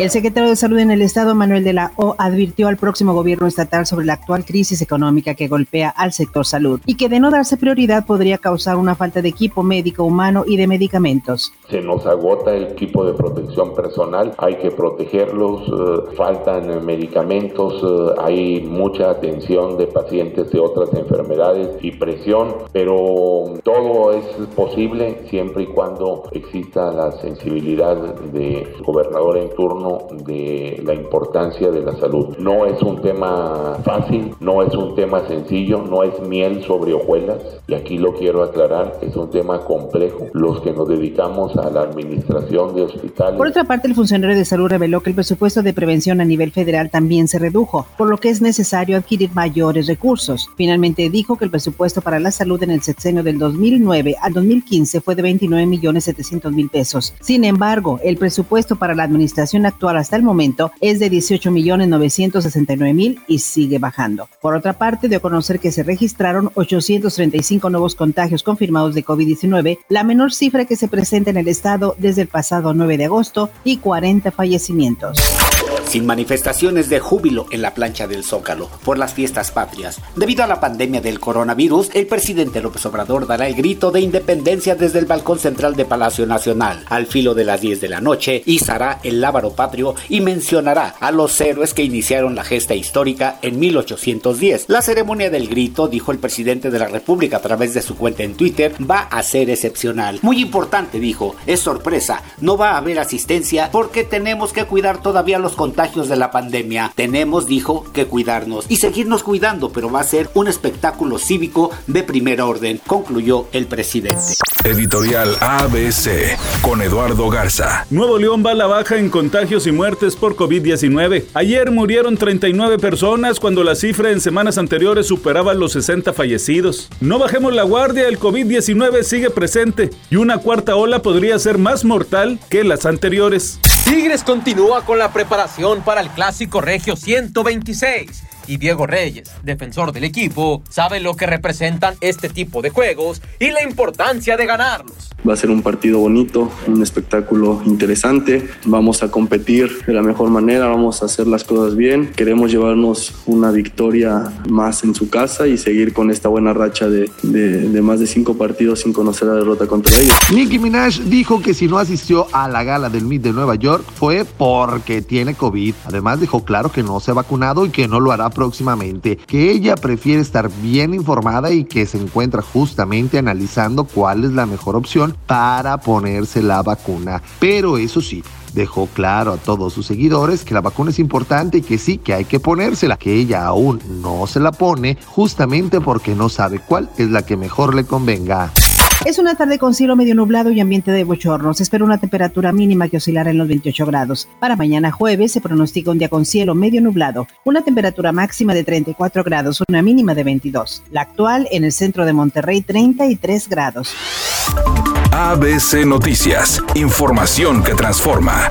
El secretario de Salud en el Estado, Manuel de la O, advirtió al próximo gobierno estatal sobre la actual crisis económica que golpea al sector salud y que de no darse prioridad podría causar una falta de equipo médico humano y de medicamentos. Se nos agota el equipo de protección personal, hay que protegerlos, eh, faltan medicamentos, eh, hay mucha atención de pacientes de otras enfermedades y presión, pero todo es posible siempre y cuando exista la sensibilidad del gobernador en turno de la importancia de la salud. No es un tema fácil, no es un tema sencillo, no es miel sobre hojuelas y aquí lo quiero aclarar, es un tema complejo. Los que nos dedicamos a la administración de hospitales. Por otra parte, el funcionario de salud reveló que el presupuesto de prevención a nivel federal también se redujo, por lo que es necesario adquirir mayores recursos. Finalmente dijo que el presupuesto para la salud en el sexenio del 2009 al 2015 fue de 29 millones 700 mil pesos. Sin embargo, el presupuesto para la administración actual actual hasta el momento es de 18 millones 969 mil y sigue bajando. Por otra parte, dio a conocer que se registraron 835 nuevos contagios confirmados de COVID-19, la menor cifra que se presenta en el estado desde el pasado 9 de agosto y 40 fallecimientos sin manifestaciones de júbilo en la plancha del Zócalo por las fiestas patrias. Debido a la pandemia del coronavirus, el presidente López Obrador dará el grito de independencia desde el balcón central de Palacio Nacional. Al filo de las 10 de la noche, izará el lábaro patrio y mencionará a los héroes que iniciaron la gesta histórica en 1810. La ceremonia del grito, dijo el presidente de la República a través de su cuenta en Twitter, va a ser excepcional. Muy importante, dijo, es sorpresa, no va a haber asistencia porque tenemos que cuidar todavía los contactos de la pandemia. Tenemos, dijo, que cuidarnos y seguirnos cuidando, pero va a ser un espectáculo cívico de primer orden, concluyó el presidente. Editorial ABC con Eduardo Garza. Nuevo León va a la baja en contagios y muertes por COVID-19. Ayer murieron 39 personas cuando la cifra en semanas anteriores superaba los 60 fallecidos. No bajemos la guardia, el COVID-19 sigue presente y una cuarta ola podría ser más mortal que las anteriores. Tigres continúa con la preparación para el Clásico Regio 126 y Diego Reyes, defensor del equipo, sabe lo que representan este tipo de juegos y la importancia de ganarlos. Va a ser un partido bonito, un espectáculo interesante. Vamos a competir de la mejor manera, vamos a hacer las cosas bien. Queremos llevarnos una victoria más en su casa y seguir con esta buena racha de, de, más de cinco partidos sin conocer la derrota contra ellos. Nicki Minaj dijo que si no asistió a la gala del MIT de Nueva York fue porque tiene COVID. Además dejó claro que no se ha vacunado y que no lo hará próximamente, que ella prefiere estar bien informada y que se encuentra justamente analizando cuál es la mejor opción para ponerse la vacuna. Pero eso sí, dejó claro a todos sus seguidores que la vacuna es importante y que sí, que hay que ponérsela, que ella aún no se la pone justamente porque no sabe cuál es la que mejor le convenga. Es una tarde con cielo medio nublado y ambiente de bochornos. Se espera una temperatura mínima que oscilará en los 28 grados. Para mañana jueves se pronostica un día con cielo medio nublado, una temperatura máxima de 34 grados, una mínima de 22. La actual en el centro de Monterrey 33 grados. ABC Noticias, información que transforma.